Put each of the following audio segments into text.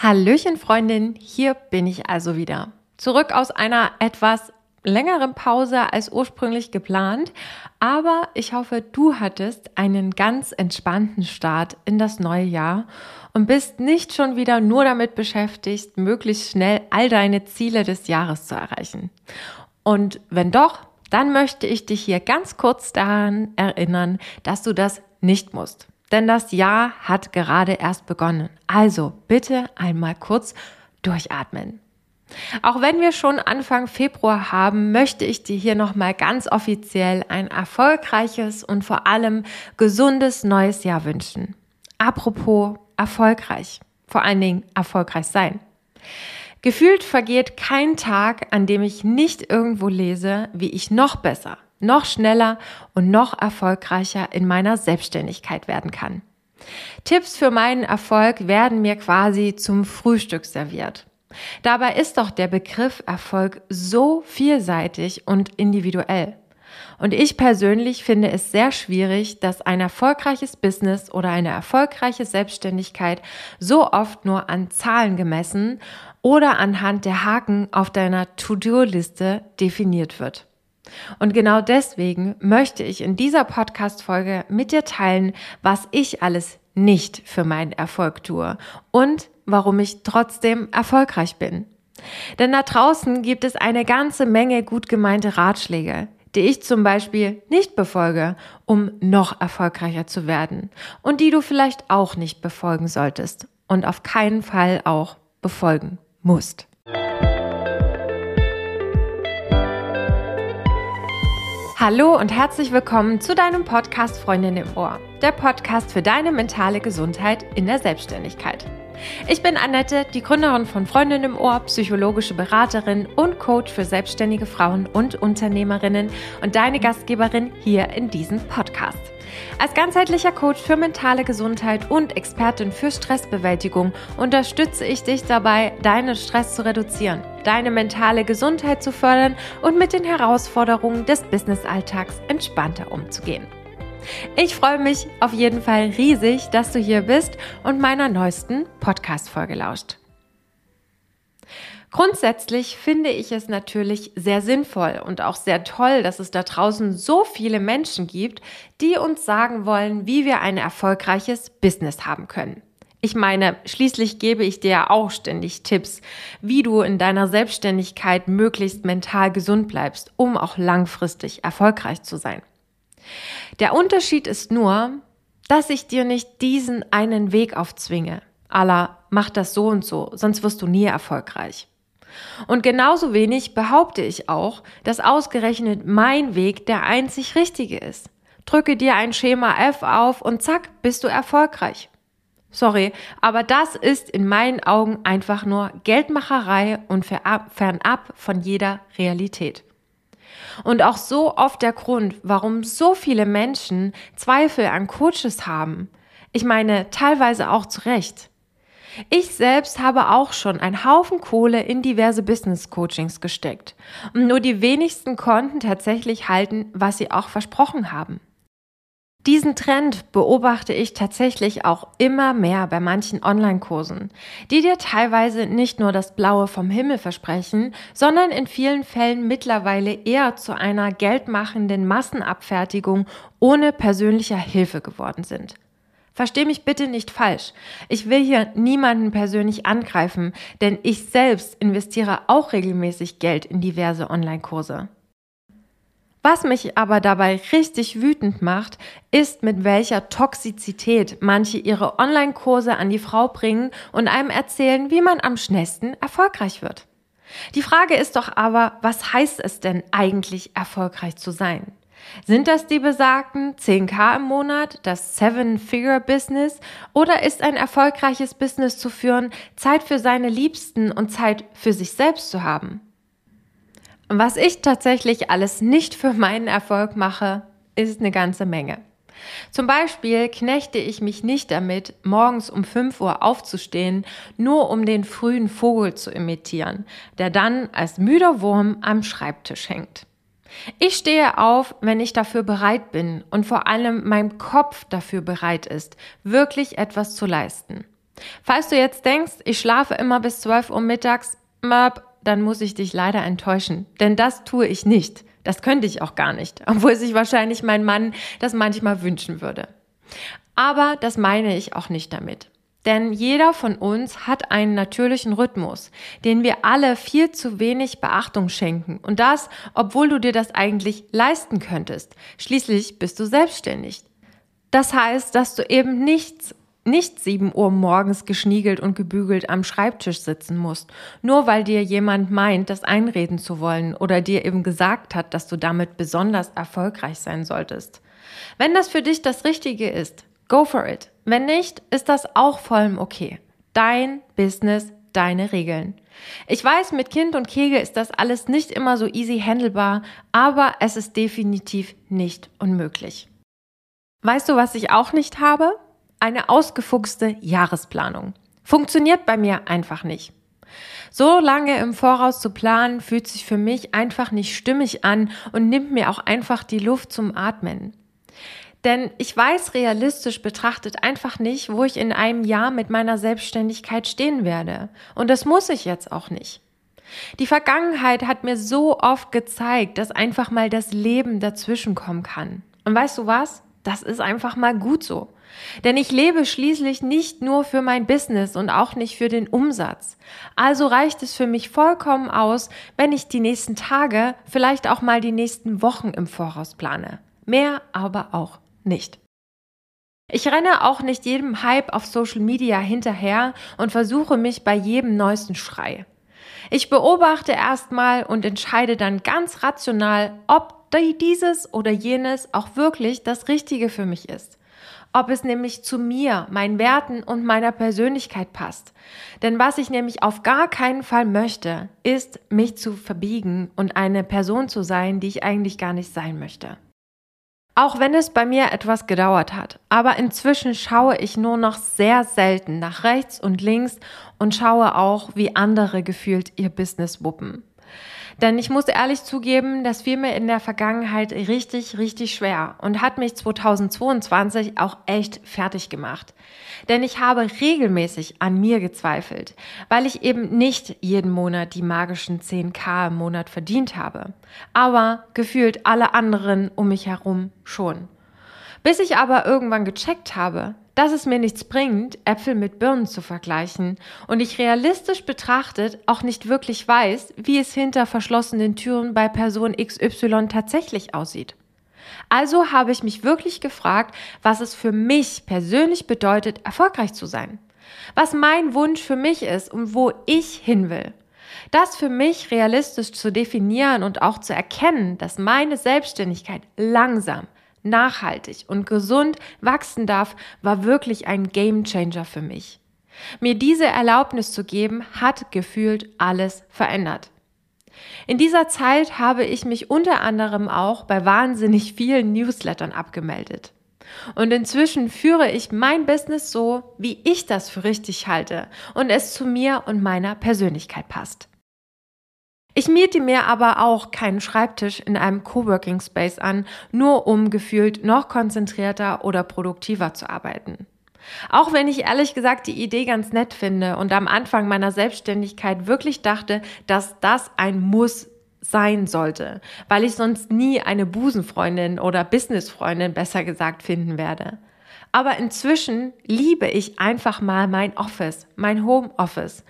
Hallöchen Freundin, hier bin ich also wieder. Zurück aus einer etwas längeren Pause als ursprünglich geplant, aber ich hoffe, du hattest einen ganz entspannten Start in das neue Jahr und bist nicht schon wieder nur damit beschäftigt, möglichst schnell all deine Ziele des Jahres zu erreichen. Und wenn doch, dann möchte ich dich hier ganz kurz daran erinnern, dass du das nicht musst denn das Jahr hat gerade erst begonnen. Also bitte einmal kurz durchatmen. Auch wenn wir schon Anfang Februar haben, möchte ich dir hier nochmal ganz offiziell ein erfolgreiches und vor allem gesundes neues Jahr wünschen. Apropos erfolgreich, vor allen Dingen erfolgreich sein. Gefühlt vergeht kein Tag, an dem ich nicht irgendwo lese, wie ich noch besser, noch schneller und noch erfolgreicher in meiner Selbstständigkeit werden kann. Tipps für meinen Erfolg werden mir quasi zum Frühstück serviert. Dabei ist doch der Begriff Erfolg so vielseitig und individuell. Und ich persönlich finde es sehr schwierig, dass ein erfolgreiches Business oder eine erfolgreiche Selbstständigkeit so oft nur an Zahlen gemessen oder anhand der Haken auf deiner To-Do-Liste definiert wird. Und genau deswegen möchte ich in dieser Podcast-Folge mit dir teilen, was ich alles nicht für meinen Erfolg tue und warum ich trotzdem erfolgreich bin. Denn da draußen gibt es eine ganze Menge gut gemeinte Ratschläge, die ich zum Beispiel nicht befolge, um noch erfolgreicher zu werden und die du vielleicht auch nicht befolgen solltest und auf keinen Fall auch befolgen musst. Hallo und herzlich willkommen zu deinem Podcast Freundin im Ohr, der Podcast für deine mentale Gesundheit in der Selbstständigkeit. Ich bin Annette, die Gründerin von Freundin im Ohr, psychologische Beraterin und Coach für selbstständige Frauen und Unternehmerinnen und deine Gastgeberin hier in diesem Podcast. Als ganzheitlicher Coach für mentale Gesundheit und Expertin für Stressbewältigung unterstütze ich dich dabei, deinen Stress zu reduzieren, deine mentale Gesundheit zu fördern und mit den Herausforderungen des Businessalltags entspannter umzugehen. Ich freue mich auf jeden Fall riesig, dass du hier bist und meiner neuesten Podcast-Folge lauscht. Grundsätzlich finde ich es natürlich sehr sinnvoll und auch sehr toll, dass es da draußen so viele Menschen gibt, die uns sagen wollen, wie wir ein erfolgreiches Business haben können. Ich meine, schließlich gebe ich dir ja auch ständig Tipps, wie du in deiner Selbstständigkeit möglichst mental gesund bleibst, um auch langfristig erfolgreich zu sein. Der Unterschied ist nur, dass ich dir nicht diesen einen Weg aufzwinge. Allah, mach das so und so, sonst wirst du nie erfolgreich. Und genauso wenig behaupte ich auch, dass ausgerechnet mein Weg der einzig richtige ist. Drücke dir ein Schema F auf und zack, bist du erfolgreich. Sorry, aber das ist in meinen Augen einfach nur Geldmacherei und fernab von jeder Realität. Und auch so oft der Grund, warum so viele Menschen Zweifel an Coaches haben. Ich meine, teilweise auch zu Recht. Ich selbst habe auch schon einen Haufen Kohle in diverse Business Coachings gesteckt. Und nur die wenigsten konnten tatsächlich halten, was sie auch versprochen haben. Diesen Trend beobachte ich tatsächlich auch immer mehr bei manchen Online-Kursen, die dir teilweise nicht nur das Blaue vom Himmel versprechen, sondern in vielen Fällen mittlerweile eher zu einer geldmachenden Massenabfertigung ohne persönlicher Hilfe geworden sind. Versteh mich bitte nicht falsch. Ich will hier niemanden persönlich angreifen, denn ich selbst investiere auch regelmäßig Geld in diverse Online-Kurse. Was mich aber dabei richtig wütend macht, ist, mit welcher Toxizität manche ihre Online-Kurse an die Frau bringen und einem erzählen, wie man am schnellsten erfolgreich wird. Die Frage ist doch aber, was heißt es denn eigentlich erfolgreich zu sein? Sind das die besagten 10k im Monat, das Seven-Figure-Business oder ist ein erfolgreiches Business zu führen, Zeit für seine Liebsten und Zeit für sich selbst zu haben? Was ich tatsächlich alles nicht für meinen Erfolg mache, ist eine ganze Menge. Zum Beispiel knechte ich mich nicht damit, morgens um 5 Uhr aufzustehen, nur um den frühen Vogel zu imitieren, der dann als müder Wurm am Schreibtisch hängt. Ich stehe auf, wenn ich dafür bereit bin und vor allem mein Kopf dafür bereit ist, wirklich etwas zu leisten. Falls du jetzt denkst, ich schlafe immer bis 12 Uhr mittags, dann muss ich dich leider enttäuschen, denn das tue ich nicht. Das könnte ich auch gar nicht, obwohl sich wahrscheinlich mein Mann das manchmal wünschen würde. Aber das meine ich auch nicht damit. Denn jeder von uns hat einen natürlichen Rhythmus, den wir alle viel zu wenig Beachtung schenken. Und das, obwohl du dir das eigentlich leisten könntest. Schließlich bist du selbstständig. Das heißt, dass du eben nichts nicht sieben Uhr morgens geschniegelt und gebügelt am Schreibtisch sitzen musst, nur weil dir jemand meint, das einreden zu wollen oder dir eben gesagt hat, dass du damit besonders erfolgreich sein solltest. Wenn das für dich das Richtige ist, go for it. Wenn nicht, ist das auch vollem okay. Dein Business, deine Regeln. Ich weiß, mit Kind und Kegel ist das alles nicht immer so easy handelbar, aber es ist definitiv nicht unmöglich. Weißt du, was ich auch nicht habe? eine ausgefuchste Jahresplanung. Funktioniert bei mir einfach nicht. So lange im Voraus zu planen, fühlt sich für mich einfach nicht stimmig an und nimmt mir auch einfach die Luft zum Atmen. Denn ich weiß realistisch betrachtet einfach nicht, wo ich in einem Jahr mit meiner Selbstständigkeit stehen werde. Und das muss ich jetzt auch nicht. Die Vergangenheit hat mir so oft gezeigt, dass einfach mal das Leben dazwischen kommen kann. Und weißt du was? Das ist einfach mal gut so. Denn ich lebe schließlich nicht nur für mein Business und auch nicht für den Umsatz. Also reicht es für mich vollkommen aus, wenn ich die nächsten Tage, vielleicht auch mal die nächsten Wochen im Voraus plane. Mehr aber auch nicht. Ich renne auch nicht jedem Hype auf Social Media hinterher und versuche mich bei jedem neuesten Schrei. Ich beobachte erstmal und entscheide dann ganz rational, ob dieses oder jenes auch wirklich das Richtige für mich ist ob es nämlich zu mir, meinen Werten und meiner Persönlichkeit passt. Denn was ich nämlich auf gar keinen Fall möchte, ist, mich zu verbiegen und eine Person zu sein, die ich eigentlich gar nicht sein möchte. Auch wenn es bei mir etwas gedauert hat, aber inzwischen schaue ich nur noch sehr selten nach rechts und links und schaue auch, wie andere gefühlt ihr Business wuppen. Denn ich muss ehrlich zugeben, das fiel mir in der Vergangenheit richtig, richtig schwer und hat mich 2022 auch echt fertig gemacht. Denn ich habe regelmäßig an mir gezweifelt, weil ich eben nicht jeden Monat die magischen 10k im Monat verdient habe. Aber gefühlt alle anderen um mich herum schon. Bis ich aber irgendwann gecheckt habe, dass es mir nichts bringt, Äpfel mit Birnen zu vergleichen und ich realistisch betrachtet auch nicht wirklich weiß, wie es hinter verschlossenen Türen bei Person XY tatsächlich aussieht. Also habe ich mich wirklich gefragt, was es für mich persönlich bedeutet, erfolgreich zu sein. Was mein Wunsch für mich ist und wo ich hin will. Das für mich realistisch zu definieren und auch zu erkennen, dass meine Selbstständigkeit langsam, nachhaltig und gesund wachsen darf, war wirklich ein Gamechanger für mich. Mir diese Erlaubnis zu geben, hat gefühlt alles verändert. In dieser Zeit habe ich mich unter anderem auch bei wahnsinnig vielen Newslettern abgemeldet. Und inzwischen führe ich mein Business so, wie ich das für richtig halte und es zu mir und meiner Persönlichkeit passt. Ich miete mir aber auch keinen Schreibtisch in einem Coworking Space an, nur um gefühlt noch konzentrierter oder produktiver zu arbeiten. Auch wenn ich ehrlich gesagt die Idee ganz nett finde und am Anfang meiner Selbstständigkeit wirklich dachte, dass das ein Muss sein sollte, weil ich sonst nie eine Busenfreundin oder Businessfreundin besser gesagt finden werde. Aber inzwischen liebe ich einfach mal mein Office, mein Homeoffice.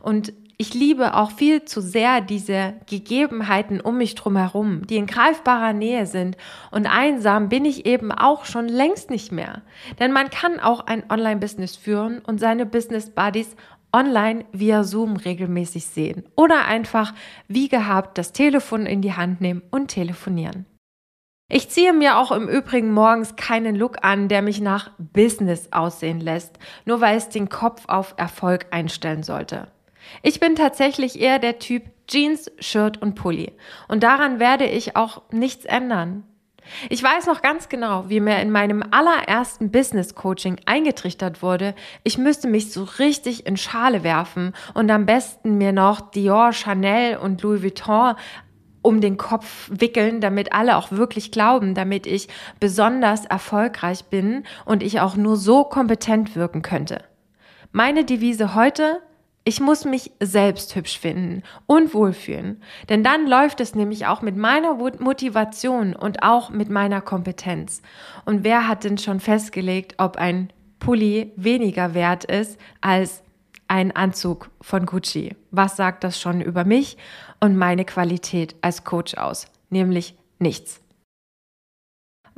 Und ich liebe auch viel zu sehr diese Gegebenheiten um mich drum herum, die in greifbarer Nähe sind. Und einsam bin ich eben auch schon längst nicht mehr. Denn man kann auch ein Online-Business führen und seine Business Buddies online via Zoom regelmäßig sehen. Oder einfach wie gehabt das Telefon in die Hand nehmen und telefonieren. Ich ziehe mir auch im Übrigen morgens keinen Look an, der mich nach Business aussehen lässt, nur weil es den Kopf auf Erfolg einstellen sollte. Ich bin tatsächlich eher der Typ Jeans, Shirt und Pulli. Und daran werde ich auch nichts ändern. Ich weiß noch ganz genau, wie mir in meinem allerersten Business Coaching eingetrichtert wurde, ich müsste mich so richtig in Schale werfen und am besten mir noch Dior, Chanel und Louis Vuitton um den Kopf wickeln, damit alle auch wirklich glauben, damit ich besonders erfolgreich bin und ich auch nur so kompetent wirken könnte. Meine Devise heute, ich muss mich selbst hübsch finden und wohlfühlen, denn dann läuft es nämlich auch mit meiner Motivation und auch mit meiner Kompetenz. Und wer hat denn schon festgelegt, ob ein Pulli weniger wert ist als ein Anzug von Gucci? Was sagt das schon über mich und meine Qualität als Coach aus? Nämlich nichts.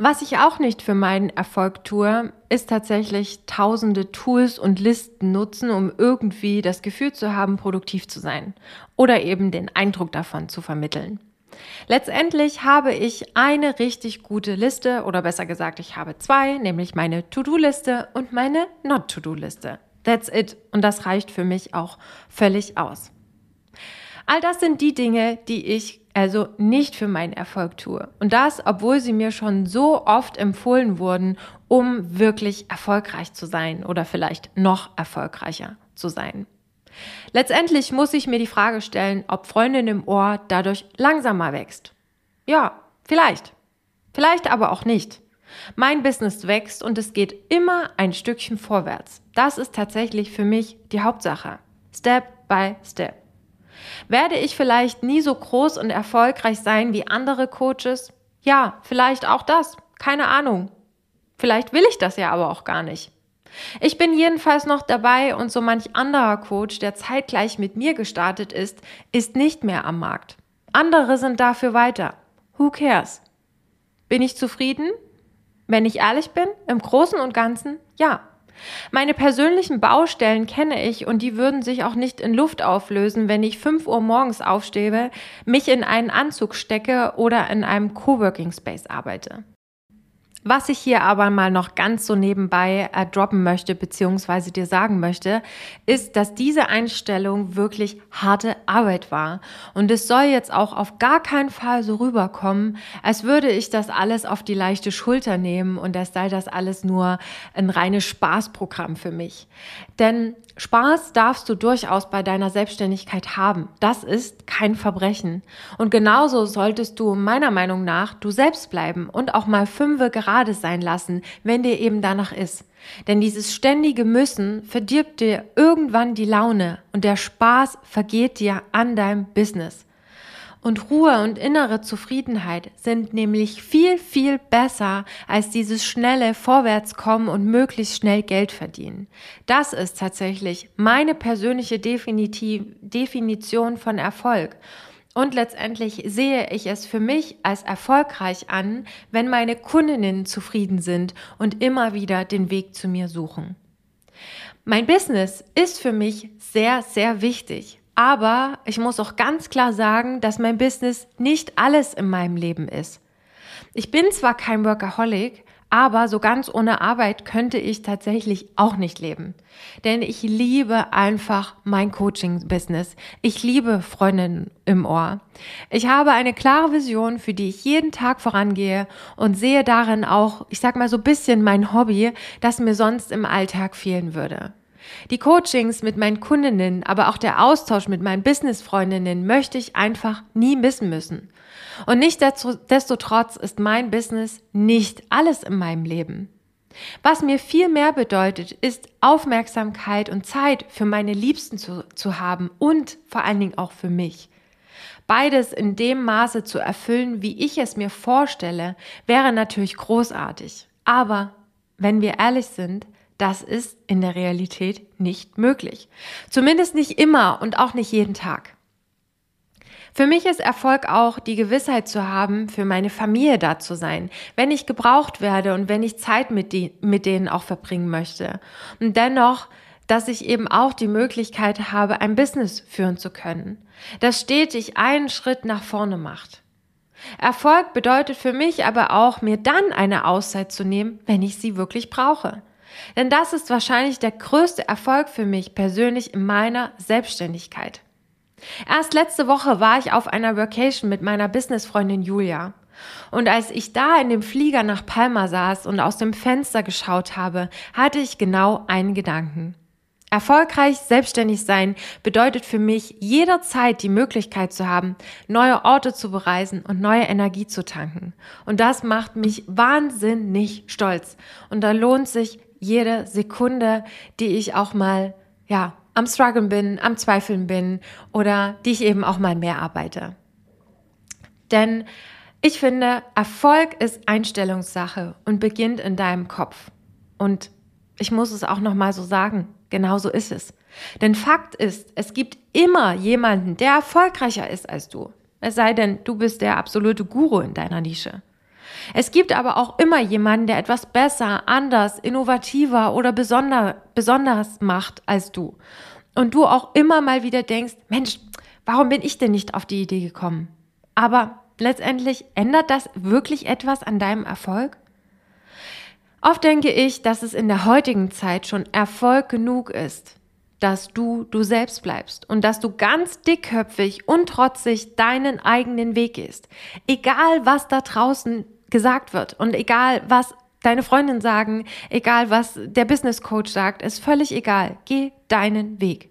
Was ich auch nicht für meinen Erfolg tue, ist tatsächlich tausende Tools und Listen nutzen, um irgendwie das Gefühl zu haben, produktiv zu sein oder eben den Eindruck davon zu vermitteln. Letztendlich habe ich eine richtig gute Liste oder besser gesagt, ich habe zwei, nämlich meine To-Do-Liste und meine Not-To-Do-Liste. That's it. Und das reicht für mich auch völlig aus. All das sind die Dinge, die ich also nicht für meinen Erfolg tue. Und das, obwohl sie mir schon so oft empfohlen wurden, um wirklich erfolgreich zu sein oder vielleicht noch erfolgreicher zu sein. Letztendlich muss ich mir die Frage stellen, ob Freundin im Ohr dadurch langsamer wächst. Ja, vielleicht. Vielleicht aber auch nicht. Mein Business wächst und es geht immer ein Stückchen vorwärts. Das ist tatsächlich für mich die Hauptsache. Step by Step. Werde ich vielleicht nie so groß und erfolgreich sein wie andere Coaches? Ja, vielleicht auch das. Keine Ahnung. Vielleicht will ich das ja aber auch gar nicht. Ich bin jedenfalls noch dabei und so manch anderer Coach, der zeitgleich mit mir gestartet ist, ist nicht mehr am Markt. Andere sind dafür weiter. Who cares? Bin ich zufrieden? Wenn ich ehrlich bin, im Großen und Ganzen, ja. Meine persönlichen Baustellen kenne ich und die würden sich auch nicht in Luft auflösen, wenn ich 5 Uhr morgens aufstehe, mich in einen Anzug stecke oder in einem Coworking Space arbeite. Was ich hier aber mal noch ganz so nebenbei äh, droppen möchte, beziehungsweise dir sagen möchte, ist, dass diese Einstellung wirklich harte Arbeit war. Und es soll jetzt auch auf gar keinen Fall so rüberkommen, als würde ich das alles auf die leichte Schulter nehmen und es sei das alles nur ein reines Spaßprogramm für mich. Denn Spaß darfst du durchaus bei deiner Selbstständigkeit haben. Das ist kein Verbrechen. Und genauso solltest du meiner Meinung nach du selbst bleiben und auch mal fünfe gerade sein lassen, wenn dir eben danach ist. Denn dieses ständige Müssen verdirbt dir irgendwann die Laune und der Spaß vergeht dir an deinem Business. Und Ruhe und innere Zufriedenheit sind nämlich viel, viel besser als dieses schnelle Vorwärtskommen und möglichst schnell Geld verdienen. Das ist tatsächlich meine persönliche Definition von Erfolg. Und letztendlich sehe ich es für mich als erfolgreich an, wenn meine Kundinnen zufrieden sind und immer wieder den Weg zu mir suchen. Mein Business ist für mich sehr, sehr wichtig. Aber ich muss auch ganz klar sagen, dass mein Business nicht alles in meinem Leben ist. Ich bin zwar kein Workaholic, aber so ganz ohne Arbeit könnte ich tatsächlich auch nicht leben. Denn ich liebe einfach mein Coaching-Business. Ich liebe Freundinnen im Ohr. Ich habe eine klare Vision, für die ich jeden Tag vorangehe und sehe darin auch, ich sag mal so ein bisschen mein Hobby, das mir sonst im Alltag fehlen würde. Die Coachings mit meinen Kundinnen, aber auch der Austausch mit meinen Business-Freundinnen möchte ich einfach nie missen müssen. Und nichtsdestotrotz ist mein Business nicht alles in meinem Leben. Was mir viel mehr bedeutet, ist Aufmerksamkeit und Zeit für meine Liebsten zu, zu haben und vor allen Dingen auch für mich. Beides in dem Maße zu erfüllen, wie ich es mir vorstelle, wäre natürlich großartig. Aber wenn wir ehrlich sind, das ist in der Realität nicht möglich. Zumindest nicht immer und auch nicht jeden Tag. Für mich ist Erfolg auch die Gewissheit zu haben, für meine Familie da zu sein, wenn ich gebraucht werde und wenn ich Zeit mit, die, mit denen auch verbringen möchte. Und dennoch, dass ich eben auch die Möglichkeit habe, ein Business führen zu können, das stetig einen Schritt nach vorne macht. Erfolg bedeutet für mich aber auch, mir dann eine Auszeit zu nehmen, wenn ich sie wirklich brauche. Denn das ist wahrscheinlich der größte Erfolg für mich persönlich in meiner Selbstständigkeit. Erst letzte Woche war ich auf einer Vacation mit meiner Businessfreundin Julia. Und als ich da in dem Flieger nach Palma saß und aus dem Fenster geschaut habe, hatte ich genau einen Gedanken. Erfolgreich selbstständig sein bedeutet für mich jederzeit die Möglichkeit zu haben, neue Orte zu bereisen und neue Energie zu tanken. Und das macht mich wahnsinnig stolz. Und da lohnt sich jede Sekunde, die ich auch mal ja, am Struggeln bin, am Zweifeln bin oder die ich eben auch mal mehr arbeite. Denn ich finde, Erfolg ist Einstellungssache und beginnt in deinem Kopf. Und ich muss es auch nochmal so sagen, genau so ist es. Denn Fakt ist, es gibt immer jemanden, der erfolgreicher ist als du. Es sei denn, du bist der absolute Guru in deiner Nische. Es gibt aber auch immer jemanden, der etwas besser, anders, innovativer oder besonder, besonders macht als du. Und du auch immer mal wieder denkst, Mensch, warum bin ich denn nicht auf die Idee gekommen? Aber letztendlich ändert das wirklich etwas an deinem Erfolg? Oft denke ich, dass es in der heutigen Zeit schon Erfolg genug ist, dass du du selbst bleibst und dass du ganz dickköpfig und trotzig deinen eigenen Weg gehst. Egal, was da draußen gesagt wird und egal, was deine Freundin sagen, egal, was der Business Coach sagt, ist völlig egal. Geh deinen Weg.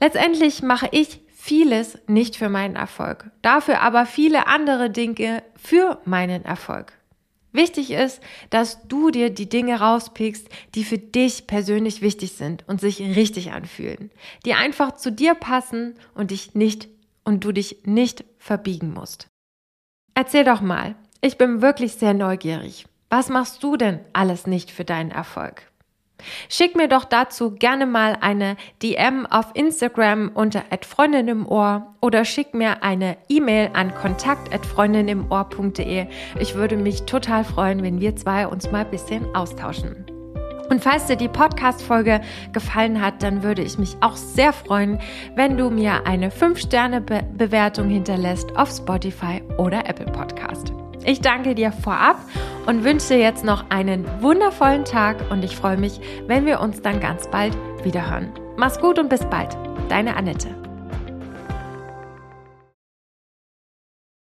Letztendlich mache ich vieles nicht für meinen Erfolg, dafür aber viele andere Dinge für meinen Erfolg. Wichtig ist, dass du dir die Dinge rauspickst, die für dich persönlich wichtig sind und sich richtig anfühlen, die einfach zu dir passen und dich nicht und du dich nicht verbiegen musst. Erzähl doch mal, ich bin wirklich sehr neugierig. Was machst du denn alles nicht für deinen Erfolg? Schick mir doch dazu gerne mal eine DM auf Instagram unter Freundin im Ohr oder schick mir eine E-Mail an kontakt@freundinimohr.de. Ich würde mich total freuen, wenn wir zwei uns mal ein bisschen austauschen. Und falls dir die Podcast-Folge gefallen hat, dann würde ich mich auch sehr freuen, wenn du mir eine 5-Sterne-Bewertung hinterlässt auf Spotify oder Apple Podcast. Ich danke dir vorab und wünsche dir jetzt noch einen wundervollen Tag und ich freue mich, wenn wir uns dann ganz bald wiederhören. Mach's gut und bis bald. Deine Annette.